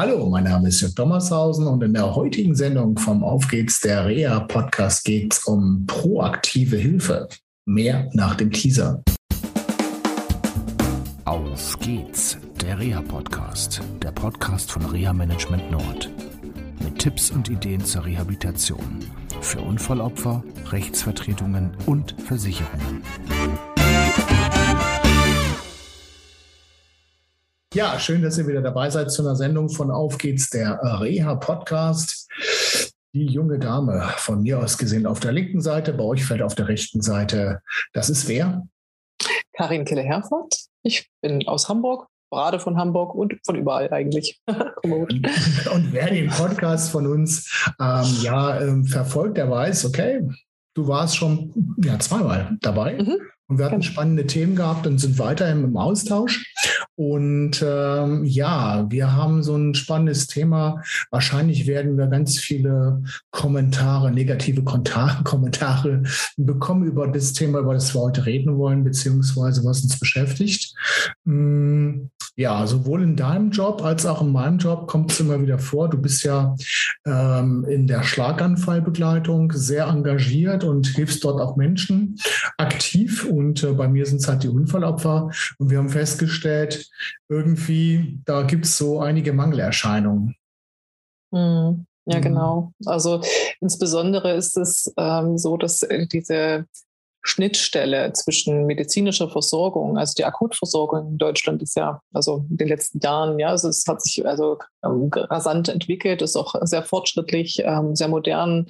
Hallo, mein Name ist Jörg Dommershausen und in der heutigen Sendung vom Auf geht's der Reha Podcast geht es um proaktive Hilfe. Mehr nach dem Teaser. Auf geht's, der Reha Podcast, der Podcast von Reha Management Nord. Mit Tipps und Ideen zur Rehabilitation für Unfallopfer, Rechtsvertretungen und Versicherungen. Ja, schön, dass ihr wieder dabei seid zu einer Sendung von Auf geht's, der Reha Podcast. Die junge Dame von mir aus gesehen auf der linken Seite, bei euch fällt auf der rechten Seite. Das ist wer? Karin Kille-Herford. Ich bin aus Hamburg, gerade von Hamburg und von überall eigentlich. und, und, wer den Podcast von uns ähm, ja ähm, verfolgt, der weiß, okay, du warst schon ja, zweimal dabei. Mhm. Und wir hatten spannende Themen gehabt und sind weiterhin im Austausch. Und ähm, ja, wir haben so ein spannendes Thema. Wahrscheinlich werden wir ganz viele Kommentare, negative Kommentare bekommen über das Thema, über das wir heute reden wollen, beziehungsweise was uns beschäftigt. Ja, sowohl in deinem Job als auch in meinem Job kommt es immer wieder vor. Du bist ja ähm, in der Schlaganfallbegleitung sehr engagiert und hilfst dort auch Menschen aktiv. Und äh, bei mir sind es halt die Unfallopfer. Und wir haben festgestellt, irgendwie, da gibt es so einige Mangelerscheinungen. Hm. Ja, mhm. genau. Also insbesondere ist es ähm, so, dass äh, diese Schnittstelle zwischen medizinischer Versorgung, also die Akutversorgung in Deutschland ist ja, also in den letzten Jahren, ja, also es hat sich also ähm, rasant entwickelt, ist auch sehr fortschrittlich, ähm, sehr modern,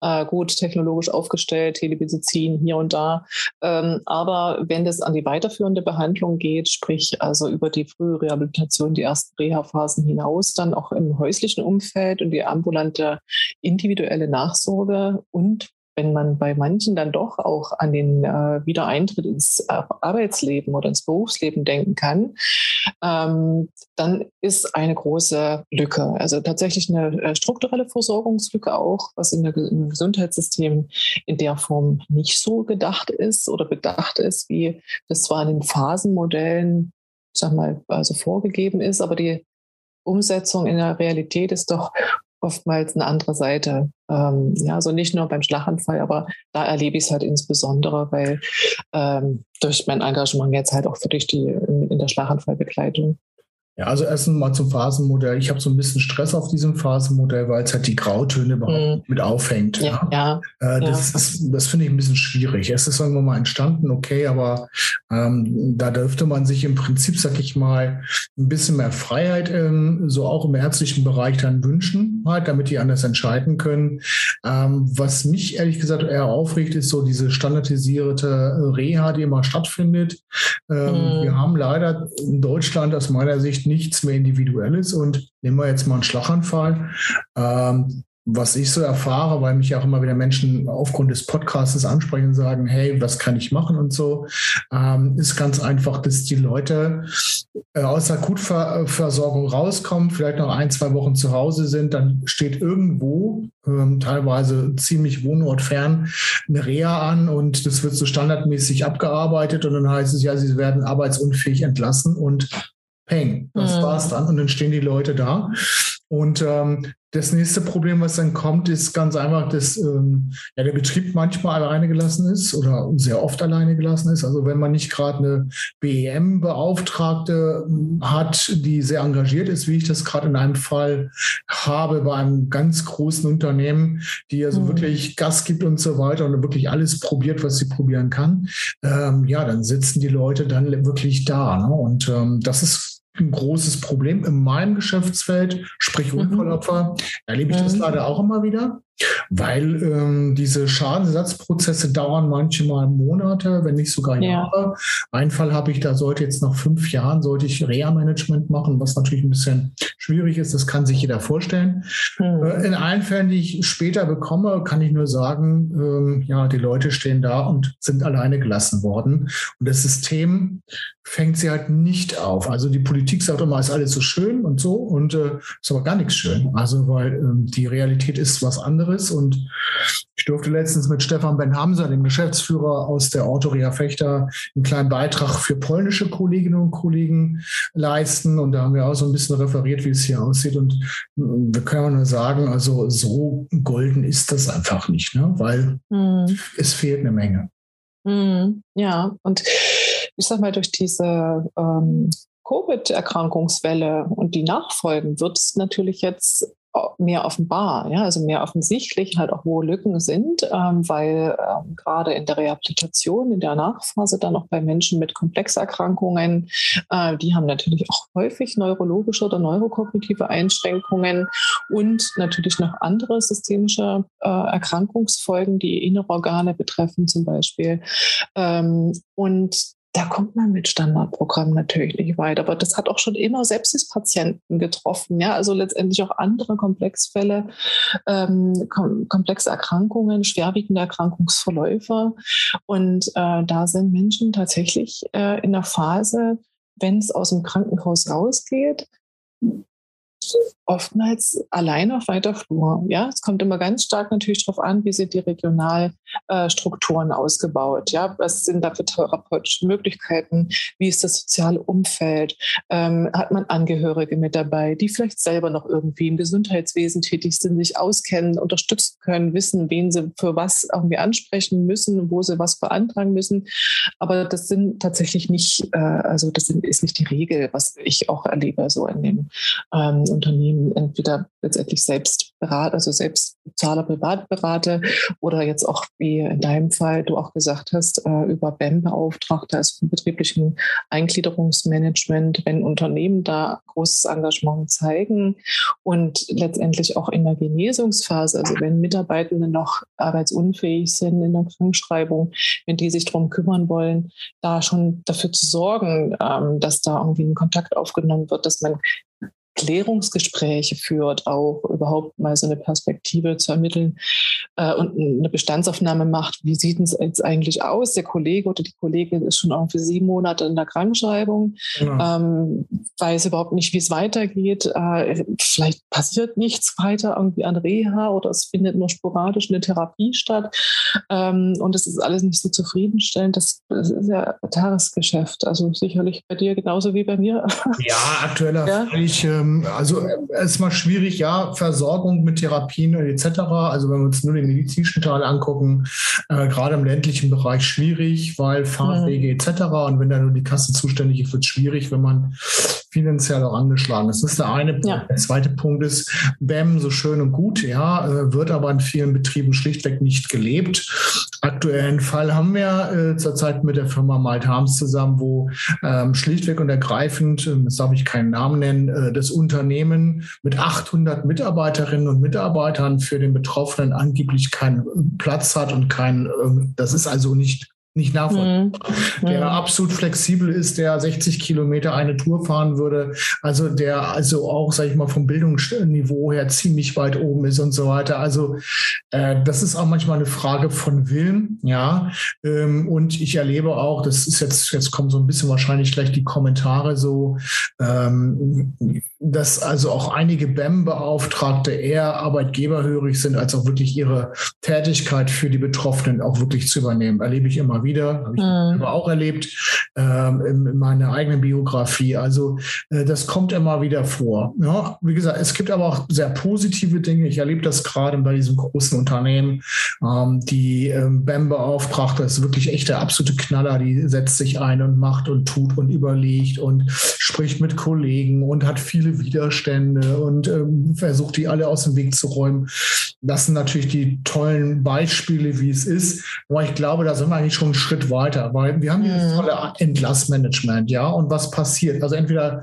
äh, gut technologisch aufgestellt, Telemedizin hier und da. Ähm, aber wenn es an die weiterführende Behandlung geht, sprich also über die frühe Rehabilitation, die ersten Reha-Phasen hinaus, dann auch im häuslichen Umfeld und die ambulante individuelle Nachsorge und wenn man bei manchen dann doch auch an den äh, Wiedereintritt ins äh, Arbeitsleben oder ins Berufsleben denken kann, ähm, dann ist eine große Lücke. Also tatsächlich eine äh, strukturelle Versorgungslücke auch, was in der, im Gesundheitssystem in der Form nicht so gedacht ist oder bedacht ist, wie das zwar in den Phasenmodellen, sag mal, also vorgegeben ist, aber die Umsetzung in der Realität ist doch oftmals eine andere Seite. Ähm, ja, also nicht nur beim Schlaganfall, aber da erlebe ich es halt insbesondere, weil ähm, durch mein Engagement jetzt halt auch für durch die in, in der Schlaganfallbegleitung ja, also erstens mal zum Phasenmodell. Ich habe so ein bisschen Stress auf diesem Phasenmodell, weil es halt die Grautöne überhaupt mm. mit aufhängt. Ja, ja. Äh, das, ja. das finde ich ein bisschen schwierig. Es ist irgendwann mal entstanden, okay, aber ähm, da dürfte man sich im Prinzip, sag ich mal, ein bisschen mehr Freiheit ähm, so auch im ärztlichen Bereich dann wünschen, halt, damit die anders entscheiden können. Ähm, was mich ehrlich gesagt eher aufregt, ist so diese standardisierte Reha, die immer stattfindet. Mm. Wir haben leider in Deutschland aus meiner Sicht nichts mehr Individuelles. Und nehmen wir jetzt mal einen Schlaganfall. Ähm, was ich so erfahre, weil mich auch immer wieder Menschen aufgrund des Podcasts ansprechen und sagen, hey, was kann ich machen und so, ähm, ist ganz einfach, dass die Leute äh, aus der Akutversorgung rauskommen, vielleicht noch ein, zwei Wochen zu Hause sind, dann steht irgendwo, ähm, teilweise ziemlich wohnortfern, eine Reha an und das wird so standardmäßig abgearbeitet und dann heißt es ja, sie werden arbeitsunfähig entlassen und Peng, das mhm. war's dann. Und dann stehen die Leute da. Und ähm, das nächste Problem, was dann kommt, ist ganz einfach, dass ähm, ja, der Betrieb manchmal alleine gelassen ist oder sehr oft alleine gelassen ist. Also wenn man nicht gerade eine BEM-Beauftragte hm, hat, die sehr engagiert ist, wie ich das gerade in einem Fall habe bei einem ganz großen Unternehmen, die also mhm. wirklich Gas gibt und so weiter und wirklich alles probiert, was sie probieren kann, ähm, ja, dann sitzen die Leute dann wirklich da. Ne? Und ähm, das ist ein großes Problem in meinem Geschäftsfeld, sprich mhm. Unfallopfer, erlebe ich das mhm. leider auch immer wieder, weil ähm, diese Schadensersatzprozesse dauern manchmal Monate, wenn nicht sogar Jahre. Ja. Ein Fall habe ich, da sollte jetzt nach fünf Jahren, sollte ich Reha-Management machen, was natürlich ein bisschen schwierig ist, das kann sich jeder vorstellen. Mhm. Äh, in allen Fällen, die ich später bekomme, kann ich nur sagen, ähm, ja, die Leute stehen da und sind alleine gelassen worden. Und das System fängt sie halt nicht auf. Also die Politik sagt immer, ist alles so schön und so und äh, ist aber gar nichts schön. Also weil ähm, die Realität ist was anderes anderes. Und ich durfte letztens mit Stefan Benhamser, dem Geschäftsführer aus der Autoria Fechter, einen kleinen Beitrag für polnische Kolleginnen und Kollegen leisten. Und da haben wir auch so ein bisschen referiert, wie es hier aussieht. Und wir können nur sagen, also so golden ist das einfach nicht, ne? weil mhm. es fehlt eine Menge. Mhm. Ja, und ich sag mal, durch diese ähm, Covid-Erkrankungswelle und die Nachfolgen wird es natürlich jetzt mehr offenbar, ja, also mehr offensichtlich halt auch, wo Lücken sind, ähm, weil ähm, gerade in der Rehabilitation, in der Nachphase dann auch bei Menschen mit Komplexerkrankungen, äh, die haben natürlich auch häufig neurologische oder neurokognitive Einschränkungen und natürlich noch andere systemische äh, Erkrankungsfolgen, die innere Organe betreffen zum Beispiel. Ähm, und da kommt man mit Standardprogrammen natürlich nicht weit. Aber das hat auch schon immer Sepsispatienten getroffen. Ja, also letztendlich auch andere Komplexfälle, ähm, kom komplexe Erkrankungen, schwerwiegende Erkrankungsverläufe. Und äh, da sind Menschen tatsächlich äh, in der Phase, wenn es aus dem Krankenhaus rausgeht, oftmals allein auf weiter Flur. Ja, es kommt immer ganz stark natürlich darauf an, wie sind die Regionalstrukturen äh, ausgebaut. Ja, was sind da für therapeutische Möglichkeiten? Wie ist das soziale Umfeld? Ähm, hat man Angehörige mit dabei, die vielleicht selber noch irgendwie im Gesundheitswesen tätig sind, sich auskennen, unterstützen können, wissen, wen sie für was irgendwie ansprechen müssen, wo sie was beantragen müssen. Aber das sind tatsächlich nicht, äh, also das sind, ist nicht die Regel, was ich auch erlebe so in den ähm, Unternehmen entweder letztendlich selbst berate, also selbst Zahler privat berate oder jetzt auch, wie in deinem Fall du auch gesagt hast, äh, über BEM-Beauftragte, also vom betrieblichen Eingliederungsmanagement, wenn Unternehmen da großes Engagement zeigen und letztendlich auch in der Genesungsphase, also wenn Mitarbeitende noch arbeitsunfähig sind in der Krankschreibung, wenn die sich darum kümmern wollen, da schon dafür zu sorgen, ähm, dass da irgendwie ein Kontakt aufgenommen wird, dass man Klärungsgespräche führt, auch überhaupt mal so eine Perspektive zu ermitteln äh, und eine Bestandsaufnahme macht. Wie sieht es jetzt eigentlich aus? Der Kollege oder die Kollegin ist schon auch für sieben Monate in der Krankschreibung, ja. ähm, weiß überhaupt nicht, wie es weitergeht. Äh, vielleicht passiert nichts weiter irgendwie an Reha oder es findet nur sporadisch eine Therapie statt. Ähm, und es ist alles nicht so zufriedenstellend. Das, das ist ja Tagesgeschäft. Also sicherlich bei dir genauso wie bei mir. Ja, aktueller ja? ich ähm, also erstmal schwierig, ja, Versorgung mit Therapien etc. Also wenn wir uns nur den medizinischen Teil angucken, äh, gerade im ländlichen Bereich schwierig, weil Fahrwege mhm. etc. Und wenn da nur die Kasse zuständig ist, wird es schwierig, wenn man finanziell auch angeschlagen ist. Das ist der eine Punkt. Ja. Der zweite Punkt ist, BEM, so schön und gut, ja, äh, wird aber in vielen Betrieben schlichtweg nicht gelebt. Aktuellen Fall haben wir äh, zurzeit mit der Firma Malt Harms zusammen, wo ähm, schlichtweg und ergreifend, äh, das darf ich keinen Namen nennen, äh, das Unternehmen mit 800 Mitarbeiterinnen und Mitarbeitern für den Betroffenen angeblich keinen Platz hat und kein, äh, das ist also nicht nicht nachvollziehbar. Mhm. Der mhm. absolut flexibel ist, der 60 Kilometer eine Tour fahren würde, also der also auch, sage ich mal, vom Bildungsniveau her ziemlich weit oben ist und so weiter. Also äh, das ist auch manchmal eine Frage von Willen, ja. Ähm, und ich erlebe auch, das ist jetzt, jetzt kommen so ein bisschen wahrscheinlich gleich die Kommentare so, ähm, dass also auch einige BEM-Beauftragte eher arbeitgeberhörig sind, als auch wirklich ihre Tätigkeit für die Betroffenen auch wirklich zu übernehmen. Erlebe ich immer wieder, habe ich mhm. aber auch erlebt ähm, in, in, meiner eigenen Biografie. Also äh, das kommt immer wieder vor. Ja, wie gesagt, es gibt aber auch sehr positive Dinge. Ich erlebe das gerade bei diesem großen Unternehmen. Ähm, die ähm, BEM-Beauftragte ist wirklich echt der absolute Knaller. Die setzt sich ein und macht und tut und überlegt und spricht mit Kollegen und hat viele Widerstände und ähm, versucht, die alle aus dem Weg zu räumen. Das sind natürlich die tollen Beispiele, wie es ist. Aber ich glaube, da sind wir eigentlich schon einen Schritt weiter, weil wir haben mhm. dieses tolle Entlassmanagement, ja. Und was passiert? Also entweder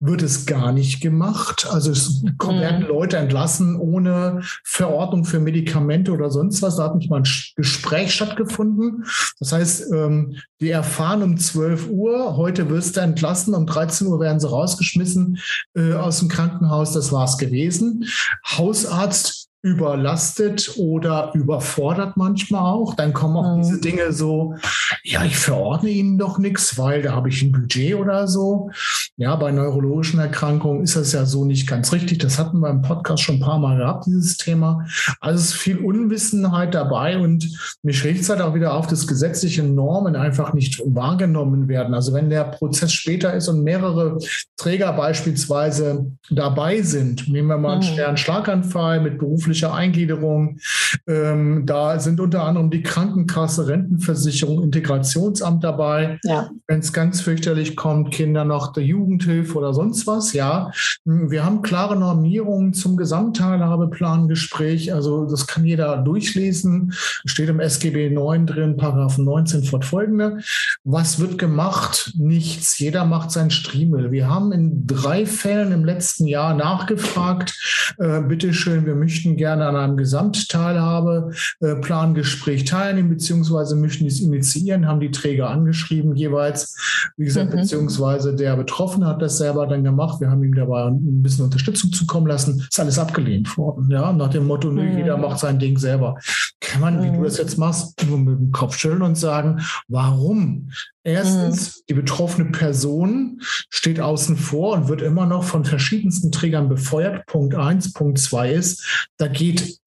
wird es gar nicht gemacht, also es werden mhm. Leute entlassen ohne Verordnung für Medikamente oder sonst was. Da hat nicht mal ein Gespräch stattgefunden. Das heißt, ähm, die erfahren um 12 Uhr, heute wirst du entlassen, um 13 Uhr werden sie rausgeschmissen äh, aus dem Krankenhaus, das war es gewesen. Hausarzt überlastet oder überfordert manchmal auch. Dann kommen auch mhm. diese Dinge so, ja, ich verordne Ihnen doch nichts, weil da habe ich ein Budget oder so. Ja, bei neurologischen Erkrankungen ist das ja so nicht ganz richtig. Das hatten wir im Podcast schon ein paar Mal gehabt, dieses Thema. Also es ist viel Unwissenheit dabei und mich regt es halt auch wieder auf, dass gesetzliche Normen einfach nicht wahrgenommen werden. Also wenn der Prozess später ist und mehrere Träger beispielsweise dabei sind, nehmen wir mal einen mhm. schweren Schlaganfall mit beruflicher Eingliederung, ähm, da sind unter anderem die Krankenkasse, Rentenversicherung, Integrationsamt dabei. Ja. Wenn es ganz fürchterlich kommt, Kinder noch der Jugendhilfe oder sonst was, ja. Wir haben klare Normierungen zum Gesamtteilhabeplangespräch. Also das kann jeder durchlesen. Steht im SGB 9 drin, Paragraph 19 fortfolgende. Was wird gemacht? Nichts. Jeder macht sein Striemel. Wir haben in drei Fällen im letzten Jahr nachgefragt, äh, bitteschön, wir möchten gerne an einem Gesamtteilhabeplangespräch teilnehmen, beziehungsweise möchten dies initiieren, haben die Träger angeschrieben jeweils. Wie gesagt, mhm. beziehungsweise der Betroffene hat das selber dann gemacht. Wir haben ihm dabei ein bisschen Unterstützung zukommen lassen. Ist alles abgelehnt worden. Ja, nach dem Motto, mhm. jeder macht sein Ding selber. Kann man, wie du das jetzt machst, nur mit dem Kopf schütteln und sagen, warum? Erstens, mhm. die betroffene Person steht außen vor und wird immer noch von verschiedensten Trägern befeuert. Punkt eins. Punkt zwei ist, da geht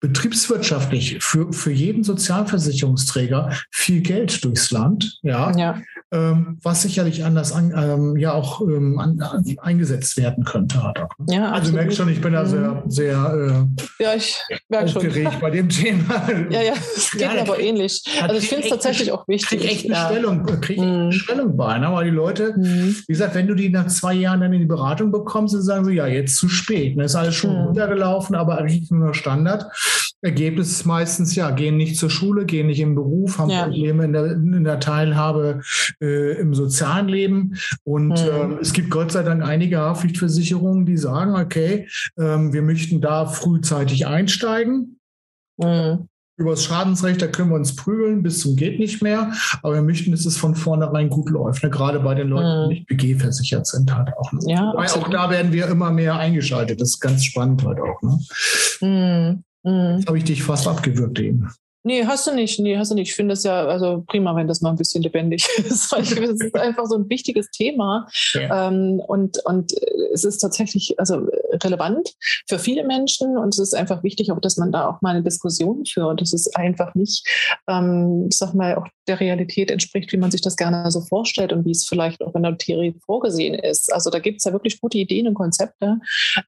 betriebswirtschaftlich für, für jeden Sozialversicherungsträger viel Geld durchs Land, ja, ja. Ähm, was sicherlich anders an, ähm, ja auch ähm, an, eingesetzt werden könnte. Ja, also merkst schon, ich bin da sehr, mhm. sehr äh, ja, ich aufgeregt schon. bei dem Thema. Ja, ja, es geht ja, mir aber ähnlich. Also ich finde es tatsächlich auch wichtig. Krieg echt eine ja. Stellung, krieg mhm. eine Stellung bei, ne? weil die Leute, mhm. wie gesagt, wenn du die nach zwei Jahren dann in die Beratung bekommst, dann sagen sie, ja, jetzt zu spät. Ne? Ist alles schon mhm. runtergelaufen, aber eigentlich nur Standard. Ergebnis ist meistens, ja, gehen nicht zur Schule, gehen nicht im Beruf, haben. Probleme in der, in der Teilhabe äh, im sozialen Leben. Und mhm. äh, es gibt Gott sei Dank einige Haftpflichtversicherungen, die sagen, okay, äh, wir möchten da frühzeitig einsteigen. Mhm. Über das Schadensrecht, da können wir uns prügeln bis zum geht nicht mehr. Aber wir möchten, dass es von vornherein gut läuft. Ne? Gerade bei den Leuten, die mhm. nicht BG versichert sind, halt auch. Ne? Ja, auch da werden wir immer mehr eingeschaltet. Das ist ganz spannend halt auch. Ne? Mhm. Jetzt habe ich dich fast abgewürgt eben. Nee, hast du nicht. Nee, hast du nicht. Ich finde es ja also prima, wenn das mal ein bisschen lebendig ist, weil ich finde, es ist einfach so ein wichtiges Thema. Ja. Ähm, und, und es ist tatsächlich also relevant für viele Menschen und es ist einfach wichtig, auch dass man da auch mal eine Diskussion führt. Das ist einfach nicht, ähm, ich sag mal, auch der Realität entspricht, wie man sich das gerne so vorstellt und wie es vielleicht auch in der Theorie vorgesehen ist. Also da gibt es ja wirklich gute Ideen und Konzepte.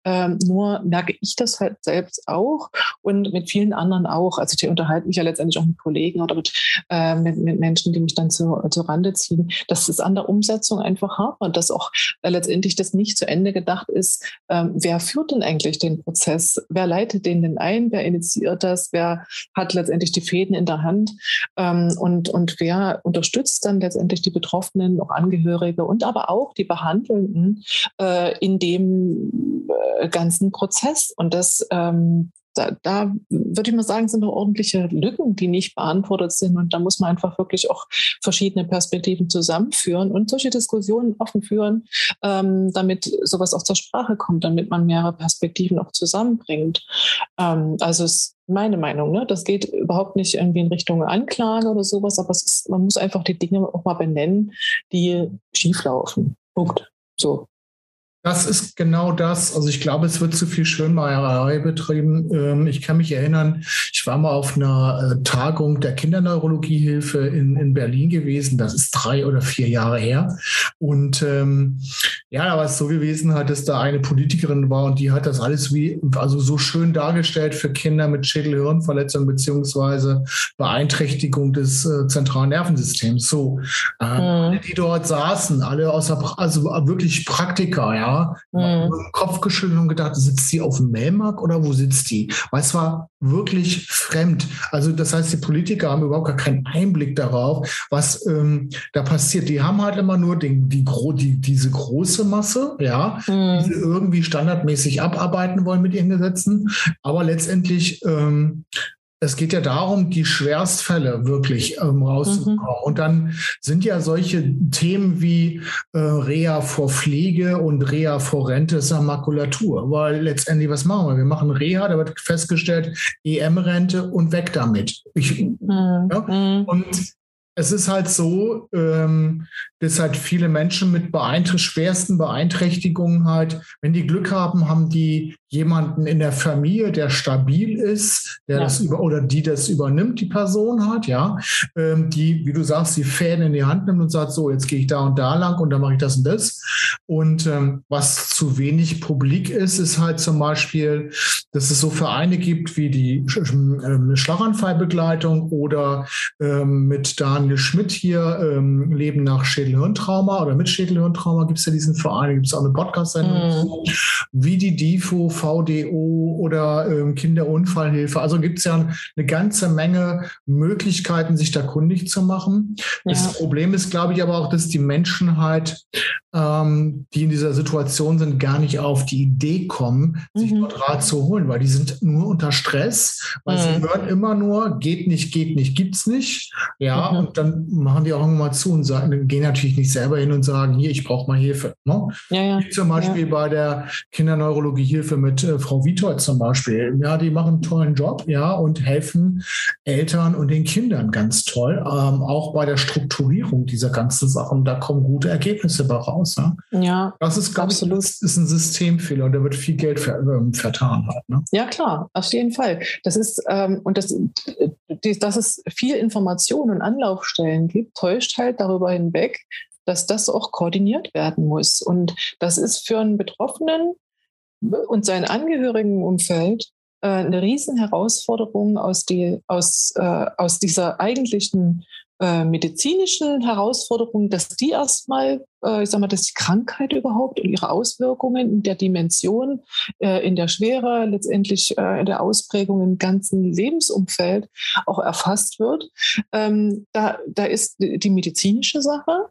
Ähm, nur merke ich das halt selbst auch und mit vielen anderen auch. Also ich unterhalte mich ja letztendlich auch mit Kollegen oder mit, äh, mit, mit, Menschen, die mich dann zu, zu Rande ziehen, dass es an der Umsetzung einfach und dass auch äh, letztendlich das nicht zu Ende gedacht ist, ähm, wer führt denn eigentlich den Prozess? Wer leitet den denn ein? Wer initiiert das? Wer hat letztendlich die Fäden in der Hand? Ähm, und, und wer unterstützt dann letztendlich die Betroffenen, auch Angehörige und aber auch die Behandelnden äh, in dem äh, ganzen Prozess? Und das ähm, da, da würde ich mal sagen, sind noch ordentliche Lücken, die nicht beantwortet sind. Und da muss man einfach wirklich auch verschiedene Perspektiven zusammenführen und solche Diskussionen offen führen, ähm, damit sowas auch zur Sprache kommt, damit man mehrere Perspektiven auch zusammenbringt. Ähm, also es ist meine Meinung, ne? Das geht überhaupt nicht irgendwie in Richtung Anklage oder sowas, aber es ist, man muss einfach die Dinge auch mal benennen, die schieflaufen. Punkt. So. Das ist genau das. Also ich glaube, es wird zu viel Schönmeierei betrieben. Ähm, ich kann mich erinnern, ich war mal auf einer äh, Tagung der Kinderneurologiehilfe in, in Berlin gewesen. Das ist drei oder vier Jahre her. Und ähm, ja, da war es so gewesen, halt, dass da eine Politikerin war und die hat das alles wie, also so schön dargestellt für Kinder mit Schädel-Hirnverletzung beziehungsweise Beeinträchtigung des äh, zentralen Nervensystems. So, äh, mhm. alle, die dort saßen, alle außer, also wirklich Praktiker, ja, mhm. Kopf geschüttelt und gedacht, sitzt sie auf dem Melmark oder wo sitzt die? Weil es war wirklich fremd. Also das heißt, die Politiker haben überhaupt gar keinen Einblick darauf, was ähm, da passiert. Die haben halt immer nur den, die, die, diese große Masse, ja, mhm. die sie irgendwie standardmäßig abarbeiten wollen mit ihren Gesetzen. Aber letztendlich ähm, es geht ja darum, die Schwerstfälle wirklich ähm, rauszubekommen. Mhm. Und dann sind ja solche Themen wie äh, Reha vor Pflege und Reha vor Rente ist ja Makulatur. Weil letztendlich, was machen wir? Wir machen Reha, da wird festgestellt, EM-Rente und weg damit. Ich, mhm. ja? Mhm. Und es ist halt so, ähm, dass halt viele Menschen mit beeinträcht schwersten Beeinträchtigungen halt, wenn die Glück haben, haben die jemanden in der Familie, der stabil ist, der ja. das über oder die das übernimmt, die Person hat, ja, ähm, die, wie du sagst, die Fäden in die Hand nimmt und sagt, so, jetzt gehe ich da und da lang und dann mache ich das und das. Und ähm, was zu wenig publik ist, ist halt zum Beispiel, dass es so Vereine gibt wie die ähm, Schlaganfallbegleitung oder ähm, mit Daniel Schmidt hier, ähm, Leben nach Schädelhirntrauma oder mit Schädelhirntrauma gibt es ja diesen Verein, gibt es auch eine Podcast-Sendung, mhm. wie die DIFO VDO oder ähm, Kinderunfallhilfe. Also gibt es ja eine ganze Menge Möglichkeiten, sich da kundig zu machen. Ja. Das Problem ist, glaube ich, aber auch, dass die Menschen halt, ähm, die in dieser Situation sind, gar nicht auf die Idee kommen, mhm. sich dort Rat zu holen, weil die sind nur unter Stress, weil mhm. sie hören immer nur, geht nicht, geht nicht, gibt's nicht. Ja, mhm. und dann machen die auch irgendwann mal zu und sagen, gehen natürlich nicht selber hin und sagen, hier, ich brauche mal Hilfe. Ne? Ja, ja. Wie zum Beispiel ja. bei der Kinderneurologie Hilfe mit äh, Frau Vitold zum Beispiel. Ja, die machen einen tollen Job, ja, und helfen Eltern und den Kindern ganz toll. Ähm, auch bei der Strukturierung dieser ganzen Sachen, da kommen gute Ergebnisse bei raus. Ne? Ja, das ist, glaube ich, ist, ein Systemfehler und da wird viel Geld ver, ähm, vertan halt. Ne? Ja, klar, auf jeden Fall. Das ist, ähm, und das, die, dass es viel Information und Anlaufstellen gibt, täuscht halt darüber hinweg, dass das auch koordiniert werden muss. Und das ist für einen Betroffenen und sein Angehörigenumfeld äh, eine Riesenherausforderung aus, die, aus, äh, aus dieser eigentlichen äh, medizinischen Herausforderung, dass die erstmal, äh, ich sag mal, dass die Krankheit überhaupt und ihre Auswirkungen in der Dimension, äh, in der Schwere, letztendlich äh, in der Ausprägung im ganzen Lebensumfeld auch erfasst wird. Ähm, da, da ist die medizinische Sache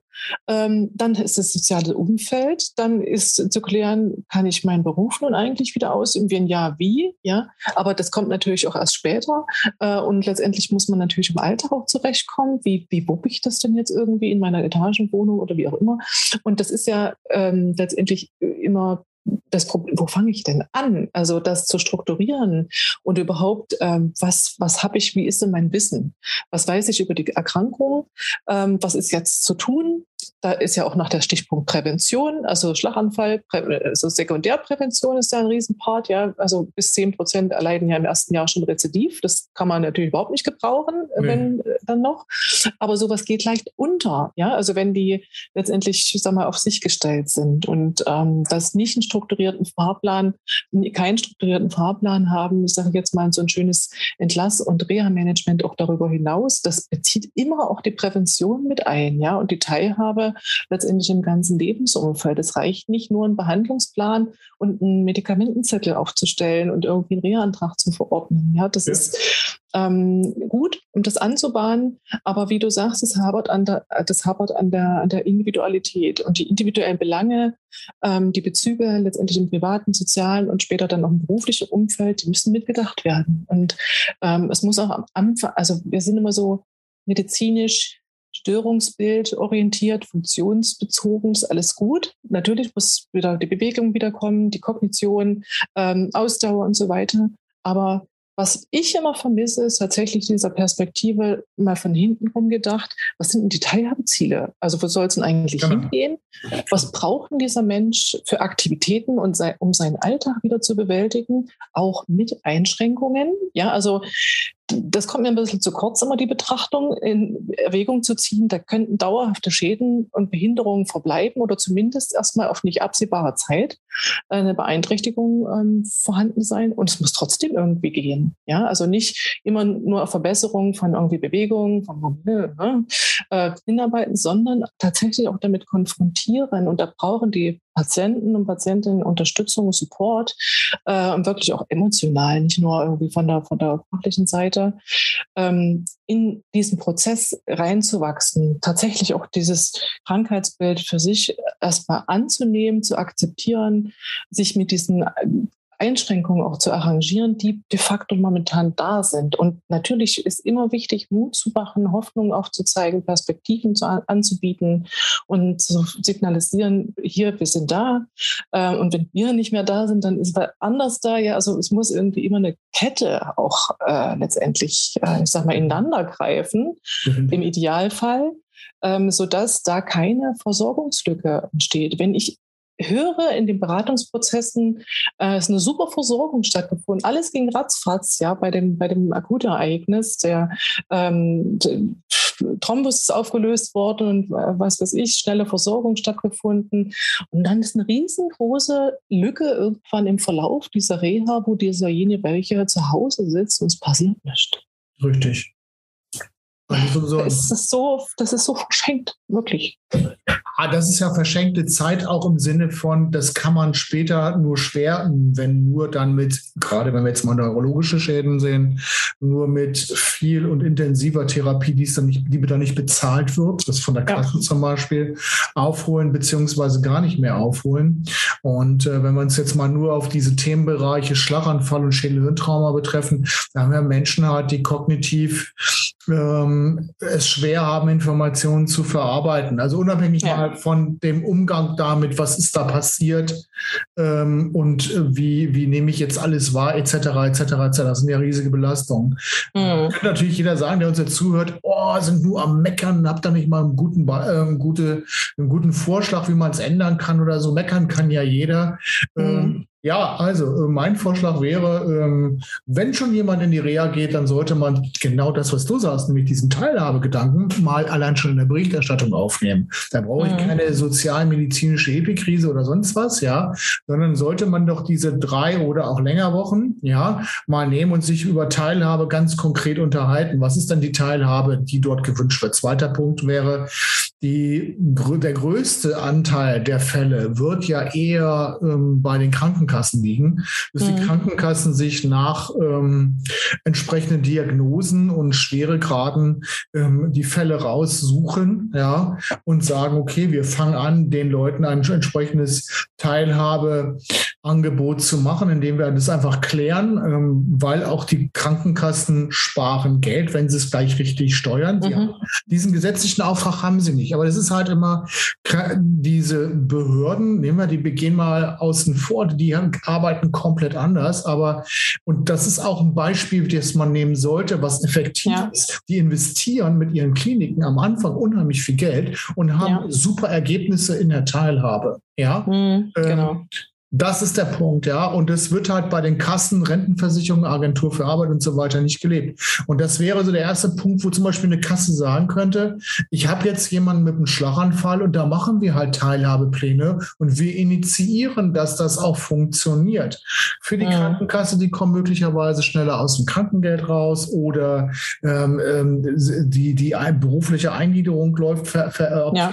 ähm, dann ist das soziale Umfeld, dann ist zu klären, kann ich meinen Beruf nun eigentlich wieder ausüben? Wenn ja, wie? Ja, aber das kommt natürlich auch erst später. Äh, und letztendlich muss man natürlich im Alltag auch zurechtkommen. Wie, wie wuppe ich das denn jetzt irgendwie in meiner Etagenwohnung oder wie auch immer? Und das ist ja ähm, letztendlich immer das Problem, wo fange ich denn an? Also das zu strukturieren und überhaupt, ähm, was, was habe ich, wie ist denn mein Wissen? Was weiß ich über die Erkrankung? Ähm, was ist jetzt zu tun? Da ist ja auch nach der Stichpunkt Prävention, also Schlaganfall, also Sekundärprävention ist ja ein Riesenpart, ja. Also bis zehn Prozent erleiden ja im ersten Jahr schon Rezidiv. Das kann man natürlich überhaupt nicht gebrauchen, nee. wenn äh, dann noch. Aber sowas geht leicht unter, ja. Also wenn die letztendlich, ich sag mal, auf sich gestellt sind und ähm, das nicht ein strukturierten Fahrplan, keinen strukturierten Fahrplan haben, ich sage jetzt mal so ein schönes Entlass- und Reha-Management auch darüber hinaus, das bezieht immer auch die Prävention mit ein, ja, und die Teilhabe letztendlich im ganzen Lebensumfeld. Es reicht nicht nur, einen Behandlungsplan und einen Medikamentenzettel aufzustellen und irgendwie einen Reha-Antrag zu verordnen. Ja, das ja. ist ähm, gut, um das anzubahnen. Aber wie du sagst, es hapert an der, das hapert an der, an der Individualität und die individuellen Belange, ähm, die Bezüge letztendlich im privaten, sozialen und später dann auch im beruflichen Umfeld, die müssen mitgedacht werden. Und ähm, es muss auch am Anfang, also wir sind immer so medizinisch Störungsbild orientiert, funktionsbezogen, ist alles gut. Natürlich muss wieder die Bewegung wiederkommen, die Kognition, ähm, Ausdauer und so weiter. Aber was ich immer vermisse, ist tatsächlich dieser Perspektive mal von hinten rum gedacht. Was sind denn die Teilhabeziele? Also wo soll es denn eigentlich genau. hingehen? Was braucht denn dieser Mensch für Aktivitäten, und um seinen Alltag wieder zu bewältigen? Auch mit Einschränkungen. Ja, also das kommt mir ein bisschen zu kurz, immer die Betrachtung in Erwägung zu ziehen. Da könnten dauerhafte Schäden und Behinderungen verbleiben oder zumindest erstmal auf nicht absehbare Zeit eine Beeinträchtigung ähm, vorhanden sein. Und es muss trotzdem irgendwie gehen. Ja, also nicht immer nur auf Verbesserung von irgendwie Bewegungen, von ne, äh, hinarbeiten, sondern tatsächlich auch damit konfrontieren. Und da brauchen die Patienten und Patientinnen Unterstützung, Support äh, und wirklich auch emotional, nicht nur irgendwie von der, von der fachlichen Seite, ähm, in diesen Prozess reinzuwachsen, tatsächlich auch dieses Krankheitsbild für sich erstmal anzunehmen, zu akzeptieren, sich mit diesen Einschränkungen auch zu arrangieren, die de facto momentan da sind. Und natürlich ist immer wichtig, Mut zu machen, Hoffnung aufzuzeigen, Perspektiven zu, anzubieten und zu signalisieren, hier, wir sind da. Äh, und wenn wir nicht mehr da sind, dann ist wer anders da. Ja, also es muss irgendwie immer eine Kette auch äh, letztendlich, äh, ich sag mal, ineinander greifen, mhm. im Idealfall ähm, sodass da keine Versorgungslücke entsteht. Wenn ich höre in den Beratungsprozessen, äh, ist eine super Versorgung stattgefunden. Alles ging ratzfatz, ja, bei dem, bei dem Akutereignis. Der, ähm, der Thrombus ist aufgelöst worden und äh, was weiß ich, schnelle Versorgung stattgefunden. Und dann ist eine riesengroße Lücke irgendwann im Verlauf dieser Reha, wo dieserjenige welche zu Hause sitzt und es passiert nichts. Richtig. Das ist so, das ist so verschenkt, wirklich. Ah, das ist ja verschenkte Zeit auch im Sinne von, das kann man später nur schwer, wenn nur dann mit, gerade wenn wir jetzt mal neurologische Schäden sehen, nur mit viel und intensiver Therapie, die, dann nicht, die dann nicht bezahlt wird, das von der Kasse ja. zum Beispiel, aufholen beziehungsweise gar nicht mehr aufholen. Und äh, wenn wir uns jetzt mal nur auf diese Themenbereiche Schlaganfall und Schädelhirntrauma betreffen, da haben wir Menschen halt, die kognitiv ähm, es schwer haben, Informationen zu verarbeiten. Also unabhängig ja. mal von dem Umgang damit, was ist da passiert ähm, und wie, wie nehme ich jetzt alles wahr, etc., etc., etc. Das sind ja riesige Belastungen. Mhm. Natürlich jeder sagen, der uns jetzt zuhört, oh, sind nur am Meckern, habt da nicht mal einen guten, äh, gute, einen guten Vorschlag, wie man es ändern kann oder so. Meckern kann ja jeder. Mhm. Ähm, ja, also äh, mein Vorschlag wäre, ähm, wenn schon jemand in die Reha geht, dann sollte man genau das, was du sagst, nämlich diesen Teilhabegedanken, mal allein schon in der Berichterstattung aufnehmen. Da brauche ich mhm. keine sozialmedizinische Epikrise oder sonst was, ja, sondern sollte man doch diese drei oder auch länger Wochen, ja, mal nehmen und sich über Teilhabe ganz konkret unterhalten. Was ist denn die Teilhabe, die dort gewünscht wird? Zweiter Punkt wäre, die, der größte Anteil der Fälle wird ja eher ähm, bei den Krankenkassen liegen, dass mhm. die Krankenkassen sich nach ähm, entsprechenden Diagnosen und Schweregraden ähm, die Fälle raussuchen, ja, und sagen, okay, wir fangen an, den Leuten ein entsprechendes Teilhabeangebot zu machen, indem wir das einfach klären, ähm, weil auch die Krankenkassen sparen Geld, wenn sie es gleich richtig steuern. Mhm. Diesen gesetzlichen Auftrag haben sie nicht. Aber das ist halt immer diese Behörden, nehmen wir die begehen mal außen vor, die arbeiten komplett anders. Aber, und das ist auch ein Beispiel, das man nehmen sollte, was effektiv ja. ist. Die investieren mit ihren Kliniken am Anfang unheimlich viel Geld und haben ja. super Ergebnisse in der Teilhabe. Ja, mhm, genau. Ähm, das ist der Punkt, ja. Und es wird halt bei den Kassen, Rentenversicherungen, Agentur für Arbeit und so weiter nicht gelebt. Und das wäre so der erste Punkt, wo zum Beispiel eine Kasse sagen könnte, ich habe jetzt jemanden mit einem Schlaganfall und da machen wir halt Teilhabepläne und wir initiieren, dass das auch funktioniert. Für die ja. Krankenkasse, die kommen möglicherweise schneller aus dem Krankengeld raus oder ähm, ähm die, die berufliche Eingliederung läuft ver, ver, ja.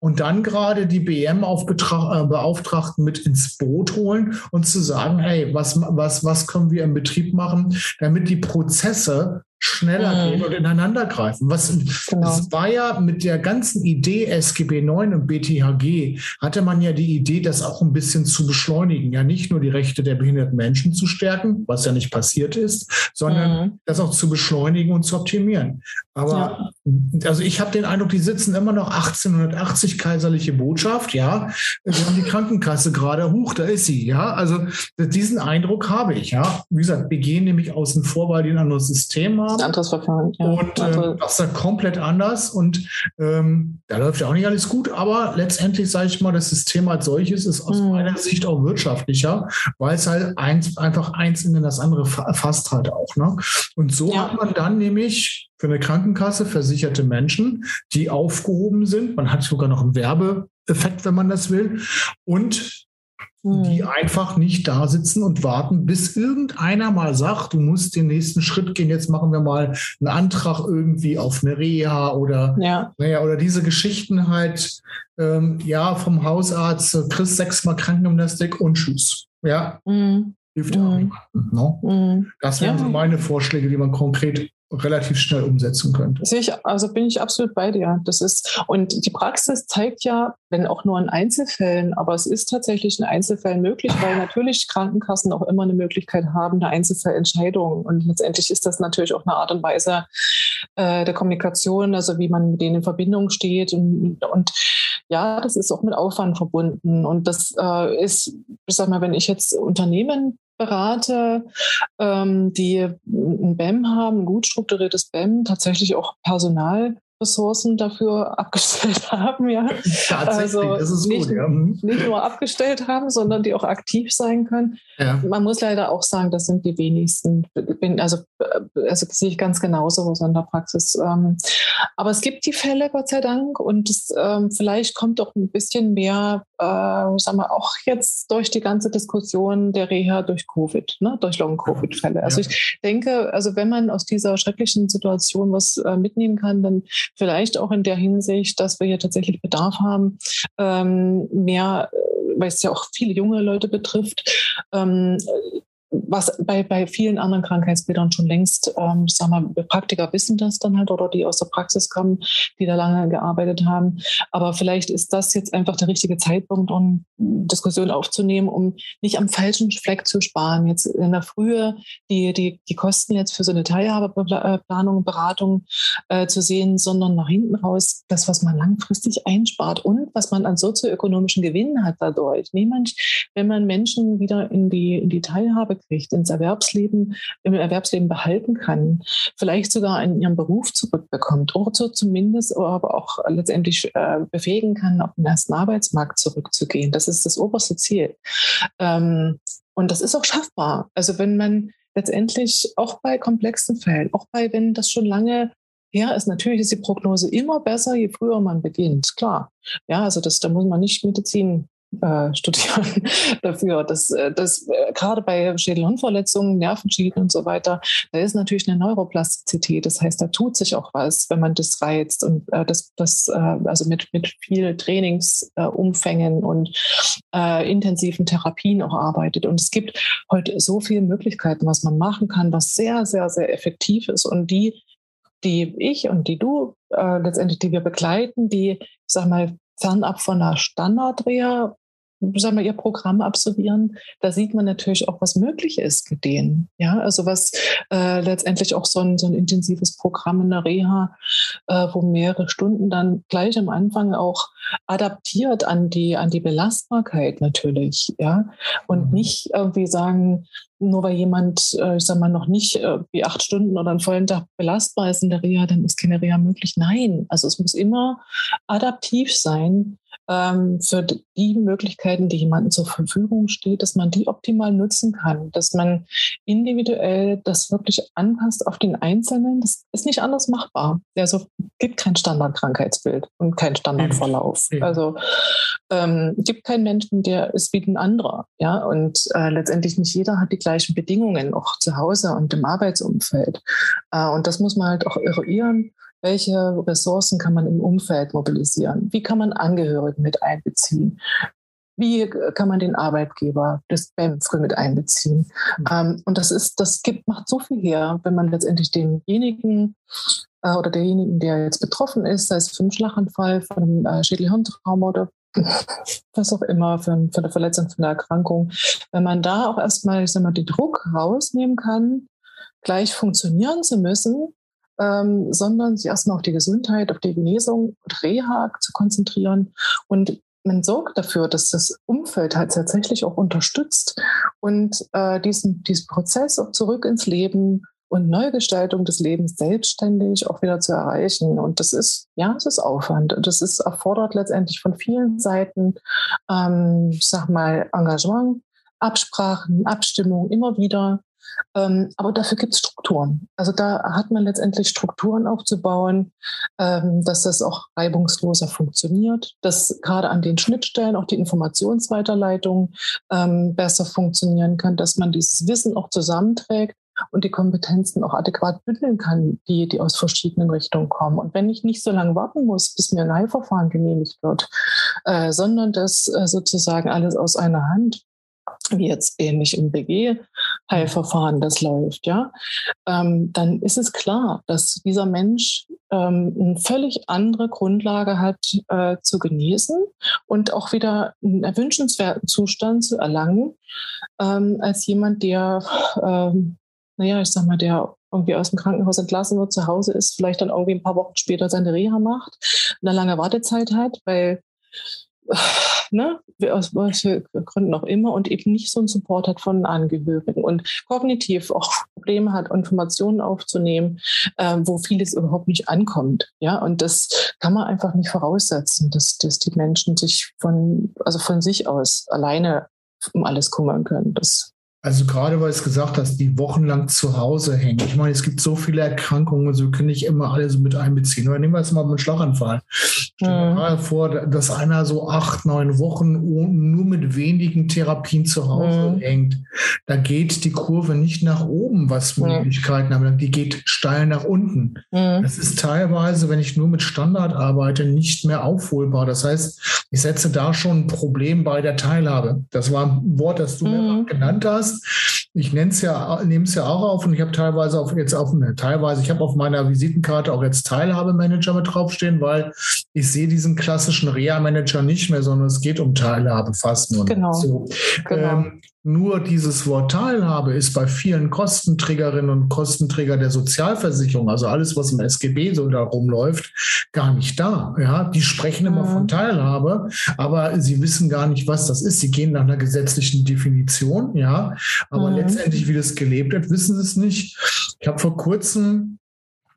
Und dann gerade die BM-Beauftragten äh, mit ins Boot holen und zu sagen, hey, was, was, was können wir im Betrieb machen, damit die Prozesse schneller mhm. gehen und ineinander greifen. Was genau. das war ja mit der ganzen Idee SGB 9 und BTHG hatte man ja die Idee, das auch ein bisschen zu beschleunigen. Ja, nicht nur die Rechte der behinderten Menschen zu stärken, was ja nicht passiert ist, sondern mhm. das auch zu beschleunigen und zu optimieren. Aber ja. also ich habe den Eindruck, die sitzen immer noch 1880 kaiserliche Botschaft, ja. Wir haben die Krankenkasse gerade, hoch, da ist sie, ja. Also diesen Eindruck habe ich, ja. Wie gesagt, wir gehen nämlich außen vor, weil die ein anderes System haben. Ein anderes Verfahren, ja. Und ähm, das ist ja komplett anders und ähm, da läuft ja auch nicht alles gut, aber letztendlich sage ich mal, das System als solches ist aus mhm. meiner Sicht auch wirtschaftlicher, weil es halt eins, einfach eins in das andere fasst halt auch. Ne? Und so ja. hat man dann nämlich für eine Krankenkasse versicherte Menschen, die aufgehoben sind. Man hat sogar noch einen Werbeeffekt, wenn man das will. Und die hm. einfach nicht da sitzen und warten, bis irgendeiner mal sagt, du musst den nächsten Schritt gehen, jetzt machen wir mal einen Antrag irgendwie auf eine Reha oder, ja. naja, oder diese Geschichten halt, ähm, ja, vom Hausarzt, kriegst sechsmal Krankengymnastik und Tschüss. Ja. Mhm. Hilft ja auch hm. niemandem. No? Ne? Mhm. Das wären ja. so meine Vorschläge, die man konkret relativ schnell umsetzen könnte. Ich, also bin ich absolut bei dir. Das ist, und die Praxis zeigt ja, wenn auch nur in Einzelfällen, aber es ist tatsächlich in Einzelfällen möglich, weil natürlich Krankenkassen auch immer eine Möglichkeit haben, eine Einzelfallentscheidung. Und letztendlich ist das natürlich auch eine Art und Weise äh, der Kommunikation, also wie man mit denen in Verbindung steht. Und, und ja, das ist auch mit Aufwand verbunden. Und das äh, ist, ich sag mal, wenn ich jetzt Unternehmen berate, ähm, die ein BEM haben, ein gut strukturiertes BEM, tatsächlich auch Personal Ressourcen dafür abgestellt haben, ja. Also das ist nicht, gut, ja. Mhm. nicht nur abgestellt haben, sondern die auch aktiv sein können. Ja. Man muss leider auch sagen, das sind die wenigsten. Also, also sehe ich ganz genauso so in der Praxis. Ähm, aber es gibt die Fälle, Gott sei Dank, und es, ähm, vielleicht kommt auch ein bisschen mehr, äh, sagen wir, auch jetzt durch die ganze Diskussion der Reha durch Covid, ne, durch Long-Covid-Fälle. Also ja. ich denke, also wenn man aus dieser schrecklichen Situation was äh, mitnehmen kann, dann Vielleicht auch in der Hinsicht, dass wir hier tatsächlich Bedarf haben, ähm, mehr, äh, weil es ja auch viele junge Leute betrifft, ähm, was bei, bei vielen anderen Krankheitsbildern schon längst, ähm, sag mal, Praktiker wissen das dann halt oder die aus der Praxis kommen, die da lange gearbeitet haben. Aber vielleicht ist das jetzt einfach der richtige Zeitpunkt, um Diskussionen aufzunehmen, um nicht am falschen Fleck zu sparen. Jetzt in der Frühe die, die, die Kosten jetzt für so eine Teilhabeplanung, Beratung äh, zu sehen, sondern nach hinten raus das, was man langfristig einspart und was man an sozioökonomischen Gewinnen hat dadurch. Niemand, wenn man Menschen wieder in die, in die Teilhabe kriegt, ins Erwerbsleben, im Erwerbsleben behalten kann, vielleicht sogar in ihren Beruf zurückbekommt oder so zumindest aber auch letztendlich äh, befähigen kann, auf den ersten Arbeitsmarkt zurückzugehen. Das ist das oberste Ziel. Ähm, und das ist auch schaffbar. Also wenn man letztendlich auch bei komplexen Fällen, auch bei, wenn das schon lange her ist, natürlich ist die Prognose immer besser, je früher man beginnt. Klar. Ja, also das, da muss man nicht Medizin äh, studieren dafür. dass äh, das äh, gerade bei Schädelhirnverletzungen, Nervenschäden und so weiter, da ist natürlich eine Neuroplastizität. Das heißt, da tut sich auch was, wenn man das reizt und äh, das, das äh, also mit, mit viel Trainingsumfängen und äh, intensiven Therapien auch arbeitet. Und es gibt heute so viele Möglichkeiten, was man machen kann, was sehr, sehr, sehr effektiv ist und die die ich und die du äh, letztendlich, die wir begleiten, die, ich sag mal, fernab von einer Standardreha sagen wir, ihr Programm absolvieren, da sieht man natürlich auch, was möglich ist mit denen. Ja, also was äh, letztendlich auch so ein, so ein intensives Programm in der Reha, äh, wo mehrere Stunden dann gleich am Anfang auch adaptiert an die, an die Belastbarkeit natürlich. Ja, und mhm. nicht irgendwie sagen, nur weil jemand, äh, ich sag mal, noch nicht äh, wie acht Stunden oder einen vollen Tag belastbar ist in der Reha, dann ist keine Reha möglich. Nein, also es muss immer adaptiv sein für die Möglichkeiten, die jemandem zur Verfügung steht, dass man die optimal nutzen kann, dass man individuell das wirklich anpasst auf den Einzelnen. Das ist nicht anders machbar. Also gibt kein Standardkrankheitsbild und kein Standardverlauf. Mhm. Also ähm, gibt keinen Menschen, der ist wie ein anderer. Ja, und äh, letztendlich nicht jeder hat die gleichen Bedingungen, auch zu Hause und im Arbeitsumfeld. Äh, und das muss man halt auch eruieren welche Ressourcen kann man im Umfeld mobilisieren? Wie kann man Angehörige mit einbeziehen? Wie kann man den Arbeitgeber des BEM früh mit einbeziehen? Mhm. Ähm, und das ist, das gibt, macht so viel her, wenn man letztendlich denjenigen äh, oder derjenigen, der jetzt betroffen ist, sei es für einen Schlaganfall, von einem äh, Schädelhirntrauma oder was auch immer, für, für eine Verletzung, für eine Erkrankung, wenn man da auch erstmal, ich sag mal, den Druck rausnehmen kann, gleich funktionieren zu müssen, ähm, sondern sich erstmal auf die Gesundheit, auf die Genesung und Reha zu konzentrieren. Und man sorgt dafür, dass das Umfeld halt tatsächlich auch unterstützt und äh, diesen, diesen Prozess auch zurück ins Leben und Neugestaltung des Lebens selbstständig auch wieder zu erreichen. Und das ist, ja, es ist Aufwand. Das ist erfordert letztendlich von vielen Seiten, ähm, ich sag mal, Engagement, Absprachen, Abstimmung immer wieder. Ähm, aber dafür gibt es Strukturen. Also da hat man letztendlich Strukturen aufzubauen, ähm, dass das auch reibungsloser funktioniert, dass gerade an den Schnittstellen auch die Informationsweiterleitung ähm, besser funktionieren kann, dass man dieses Wissen auch zusammenträgt und die Kompetenzen auch adäquat bündeln kann, die, die aus verschiedenen Richtungen kommen. Und wenn ich nicht so lange warten muss, bis mir ein Leihverfahren genehmigt wird, äh, sondern das äh, sozusagen alles aus einer Hand wie jetzt ähnlich im BG, Heilverfahren das läuft, ja, ähm, dann ist es klar, dass dieser Mensch ähm, eine völlig andere Grundlage hat äh, zu genießen und auch wieder einen erwünschenswerten Zustand zu erlangen, ähm, als jemand, der, ähm, naja, ich sag mal, der irgendwie aus dem Krankenhaus entlassen wird, zu Hause ist, vielleicht dann irgendwie ein paar Wochen später seine Reha macht, eine lange Wartezeit hat, weil ne, aus welchen Gründen auch immer und eben nicht so einen Support hat von Angehörigen und kognitiv auch Probleme hat, Informationen aufzunehmen, äh, wo vieles überhaupt nicht ankommt. Ja, und das kann man einfach nicht voraussetzen, dass, dass die Menschen sich von, also von sich aus alleine um alles kümmern können. Das also gerade weil es gesagt hast, die wochenlang zu Hause hängen. Ich meine, es gibt so viele Erkrankungen, so können nicht immer alle so mit einbeziehen. Oder nehmen wir jetzt mal einen Schlaganfall. Stell dir mhm. mal vor, dass einer so acht, neun Wochen nur mit wenigen Therapien zu Hause mhm. hängt. Da geht die Kurve nicht nach oben, was Möglichkeiten haben. Die geht steil nach unten. Mhm. Das ist teilweise, wenn ich nur mit Standard arbeite, nicht mehr aufholbar. Das heißt, ich setze da schon ein Problem bei der Teilhabe. Das war ein Wort, das du mhm. genannt hast hast. Ich nenne es ja, nehme es ja auch auf und ich habe teilweise auf jetzt auf ne, teilweise, ich habe auf meiner Visitenkarte auch jetzt Teilhabemanager mit draufstehen, weil ich sehe diesen klassischen Reha-Manager nicht mehr, sondern es geht um Teilhabe fast nur. Genau. So. genau. Ähm, nur dieses Wort Teilhabe ist bei vielen Kostenträgerinnen und Kostenträger der Sozialversicherung, also alles, was im SGB so da rumläuft, gar nicht da. Ja, die sprechen immer von mhm. Teilhabe, aber sie wissen gar nicht, was das ist. Sie gehen nach einer gesetzlichen Definition, ja, aber mhm. letztendlich, wie das gelebt wird, wissen sie es nicht. Ich habe vor kurzem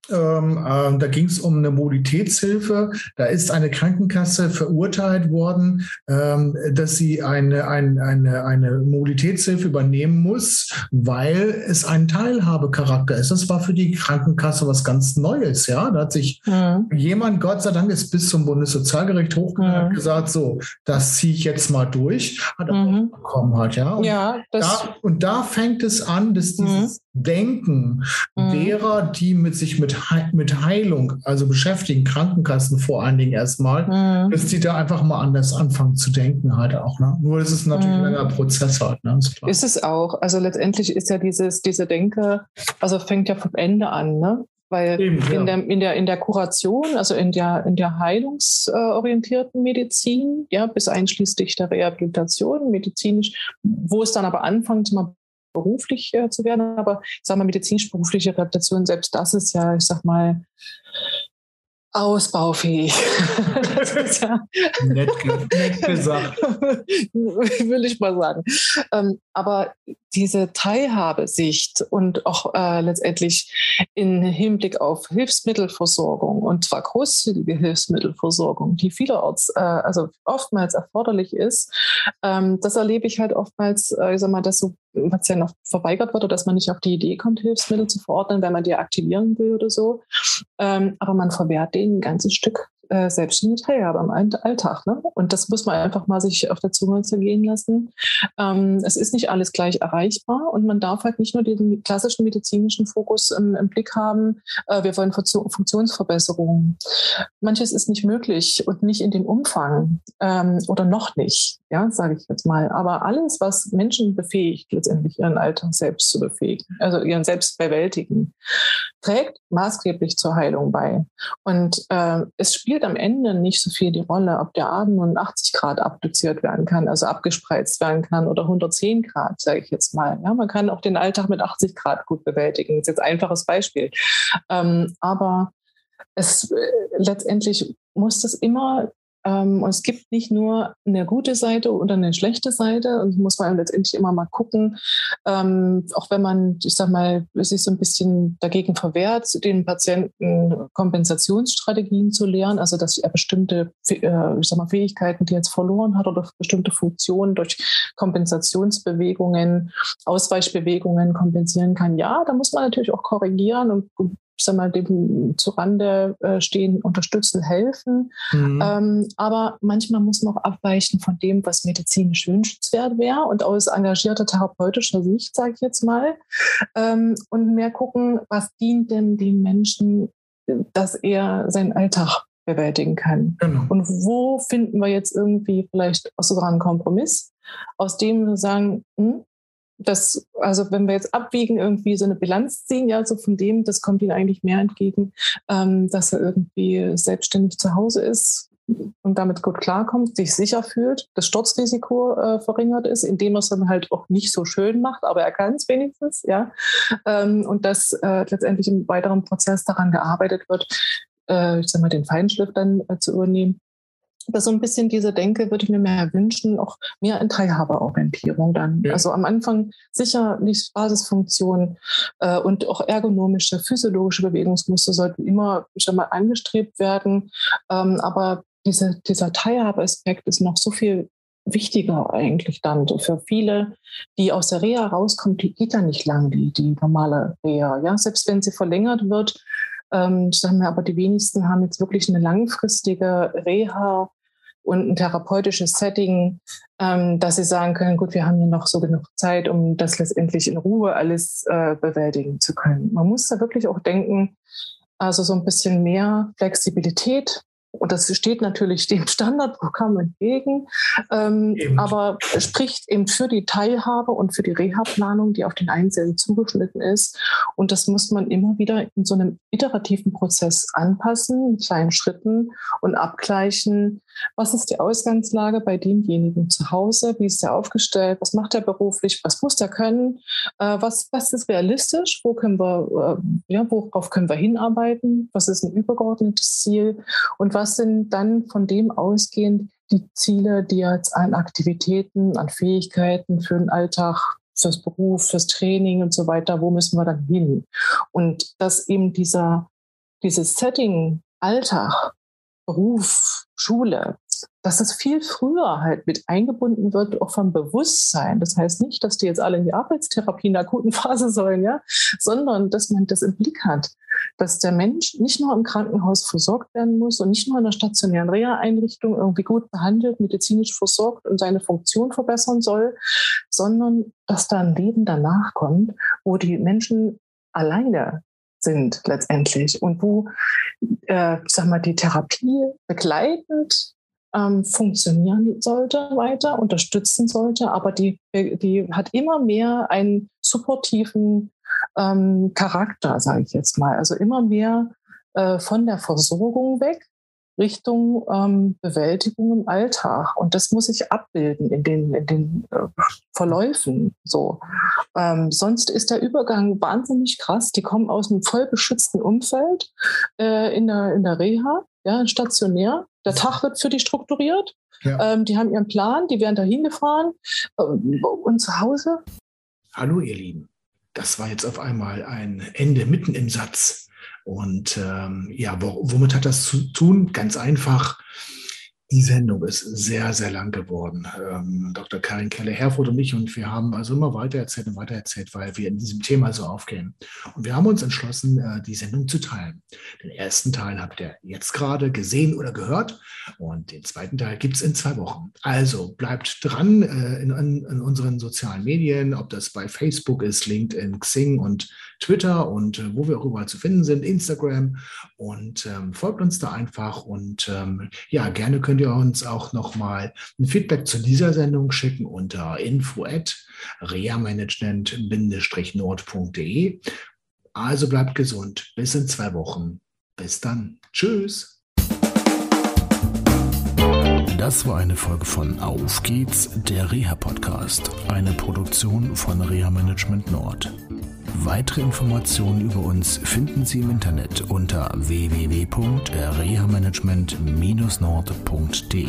ähm, äh, da ging es um eine Mobilitätshilfe. Da ist eine Krankenkasse verurteilt worden, ähm, dass sie eine, eine, eine, eine Mobilitätshilfe übernehmen muss, weil es ein Teilhabecharakter ist. Das war für die Krankenkasse was ganz Neues. Ja, da hat sich mhm. jemand, Gott sei Dank, ist bis zum Bundessozialgericht hochgegangen mhm. gesagt, so, das ziehe ich jetzt mal durch, hat er mhm. bekommen hat. Ja, und, ja da, und da fängt es an, dass dieses mhm. Denken mhm. derer, die mit sich mit, mit Heilung, also beschäftigen, Krankenkassen vor allen Dingen erstmal, mhm. dass die da einfach mal anders anfangen zu denken halt auch. Ne? Nur ist es natürlich mhm. ein langer Prozess halt. Ne? Ist, ist, es auch. Also letztendlich ist ja dieses, diese Denke, also fängt ja vom Ende an, ne? Weil Eben, ja. in, der, in, der, in der Kuration, also in der, in der heilungsorientierten Medizin, ja, bis einschließlich der Rehabilitation, medizinisch, wo es dann aber anfängt, mal beruflich äh, zu werden. Aber ich sage mal, medizinisch-berufliche Rehabilitation, selbst das ist ja, ich sag mal, ausbaufähig. das ist ja nett, nett gesagt. Will ich mal sagen. Ähm, aber diese Teilhabesicht und auch äh, letztendlich in Hinblick auf Hilfsmittelversorgung und zwar großzügige Hilfsmittelversorgung, die vielerorts, äh, also oftmals erforderlich ist, ähm, das erlebe ich halt oftmals, äh, ich sag mal, dass so ja noch verweigert wird oder dass man nicht auf die Idee kommt, Hilfsmittel zu verordnen, wenn man die aktivieren will oder so. Ähm, aber man verwehrt denen ein ganzes Stück äh, selbstständige Teilhabe am Alltag. Ne? Und das muss man einfach mal sich auf der Zunge zergehen lassen. Ähm, es ist nicht alles gleich erreichbar und man darf halt nicht nur den klassischen medizinischen Fokus im, im Blick haben, äh, wir wollen Funktionsverbesserungen. Manches ist nicht möglich und nicht in dem Umfang ähm, oder noch nicht, ja, sage ich jetzt mal. Aber alles, was Menschen befähigt, letztendlich ihren Alltag selbst zu befähigen, also ihren selbst bewältigen, trägt maßgeblich zur Heilung bei. Und äh, es spielt am Ende nicht so viel die Rolle, ob der Atem nun 80 Grad abduziert werden kann, also abgespreizt werden kann oder 110 Grad, sage ich jetzt mal. Ja, man kann auch den Alltag mit 80 Grad gut bewältigen. Das ist jetzt ein einfaches Beispiel. Ähm, aber es äh, letztendlich muss das immer ähm, und es gibt nicht nur eine gute Seite oder eine schlechte Seite. Und muss man letztendlich immer mal gucken, ähm, auch wenn man, ich sag mal, sich so ein bisschen dagegen verwehrt, den Patienten Kompensationsstrategien zu lernen, also dass er bestimmte, äh, ich sag mal, Fähigkeiten, die er jetzt verloren hat oder bestimmte Funktionen durch Kompensationsbewegungen, Ausweichbewegungen kompensieren kann. Ja, da muss man natürlich auch korrigieren und sag mal, dem zu Rande äh, stehen, unterstützen, helfen. Mhm. Ähm, aber manchmal muss man auch abweichen von dem, was medizinisch wünschenswert wäre und aus engagierter therapeutischer Sicht, sage ich jetzt mal, ähm, und mehr gucken, was dient denn dem Menschen, dass er seinen Alltag bewältigen kann. Genau. Und wo finden wir jetzt irgendwie vielleicht auch sogar einen Kompromiss, aus dem wir sagen, hm, das, also wenn wir jetzt abwiegen, irgendwie so eine Bilanz ziehen, ja, so von dem, das kommt ihnen eigentlich mehr entgegen, ähm, dass er irgendwie selbstständig zu Hause ist, und damit gut klarkommt, sich sicher fühlt, das Sturzrisiko äh, verringert ist, indem er es dann halt auch nicht so schön macht, aber er kann es wenigstens, ja. Ähm, und dass äh, letztendlich im weiteren Prozess daran gearbeitet wird, äh, ich sag mal, den Feinschliff dann äh, zu übernehmen. Das so ein bisschen diese Denke würde ich mir mehr wünschen, auch mehr in Teilhaberorientierung dann. Ja. Also am Anfang sicher nicht Basisfunktionen äh, und auch ergonomische, physiologische Bewegungsmuster sollten immer schon mal angestrebt werden. Ähm, aber diese, dieser Teilhabeaspekt ist noch so viel wichtiger eigentlich dann für viele, die aus der Reha rauskommen, die geht ja nicht lang, die, die normale Reha. Ja? Selbst wenn sie verlängert wird, ähm, sagen wir aber, die wenigsten haben jetzt wirklich eine langfristige Reha und ein therapeutisches Setting, ähm, dass sie sagen können, gut, wir haben hier noch so genug Zeit, um das letztendlich in Ruhe alles äh, bewältigen zu können. Man muss da wirklich auch denken, also so ein bisschen mehr Flexibilität und das steht natürlich dem Standardprogramm entgegen, ähm, aber spricht eben für die Teilhabe und für die Reha-Planung, die auf den Einzelnen zugeschnitten ist. Und das muss man immer wieder in so einem iterativen Prozess anpassen, mit kleinen Schritten und abgleichen, was ist die Ausgangslage bei demjenigen zu Hause, wie ist er aufgestellt, was macht er beruflich, was muss er können, äh, was, was ist realistisch, wo können wir, äh, ja, worauf können wir hinarbeiten, was ist ein übergeordnetes Ziel? Und was sind dann von dem ausgehend die Ziele, die jetzt an Aktivitäten, an Fähigkeiten für den Alltag, fürs Beruf, fürs Training und so weiter, wo müssen wir dann hin? Und dass eben dieser, dieses Setting Alltag, Beruf, Schule, dass das viel früher halt mit eingebunden wird, auch vom Bewusstsein. Das heißt nicht, dass die jetzt alle in die Arbeitstherapie in der akuten Phase sollen, ja, sondern dass man das im Blick hat, dass der Mensch nicht nur im Krankenhaus versorgt werden muss und nicht nur in der stationären Reha-Einrichtung irgendwie gut behandelt, medizinisch versorgt und seine Funktion verbessern soll, sondern dass da ein Leben danach kommt, wo die Menschen alleine sind letztendlich und wo, äh, sag mal, die Therapie begleitend ähm, funktionieren sollte weiter, unterstützen sollte, aber die, die hat immer mehr einen supportiven ähm, Charakter, sage ich jetzt mal. Also immer mehr äh, von der Versorgung weg Richtung ähm, Bewältigung im Alltag. Und das muss ich abbilden in den, in den äh, Verläufen. So. Ähm, sonst ist der Übergang wahnsinnig krass. Die kommen aus einem voll beschützten Umfeld äh, in, der, in der Reha, ja, stationär. Der Tag wird für die strukturiert. Ja. Ähm, die haben ihren Plan, die werden dahin gefahren. Äh, und zu Hause? Hallo, ihr Lieben. Das war jetzt auf einmal ein Ende mitten im Satz. Und ähm, ja, womit hat das zu tun? Ganz einfach. Die Sendung ist sehr, sehr lang geworden. Ähm, Dr. Karin Keller-Herfurth und ich, und wir haben also immer weiter erzählt und weiter erzählt, weil wir in diesem Thema so aufgehen. Und wir haben uns entschlossen, äh, die Sendung zu teilen. Den ersten Teil habt ihr jetzt gerade gesehen oder gehört und den zweiten Teil gibt es in zwei Wochen. Also bleibt dran äh, in, in, in, unseren sozialen Medien, ob das bei Facebook ist, LinkedIn, Xing und Twitter und äh, wo wir auch überall zu finden sind, Instagram und ähm, folgt uns da einfach und ähm, ja, gerne könnt ihr uns auch nochmal ein Feedback zu dieser Sendung schicken unter info at reamanagement-nord.de. Also bleibt gesund. Bis in zwei Wochen. Bis dann. Tschüss. Das war eine Folge von Auf geht's, der Reha-Podcast, eine Produktion von Reha Management Nord. Weitere Informationen über uns finden Sie im Internet unter www.rehamanagement-nord.de.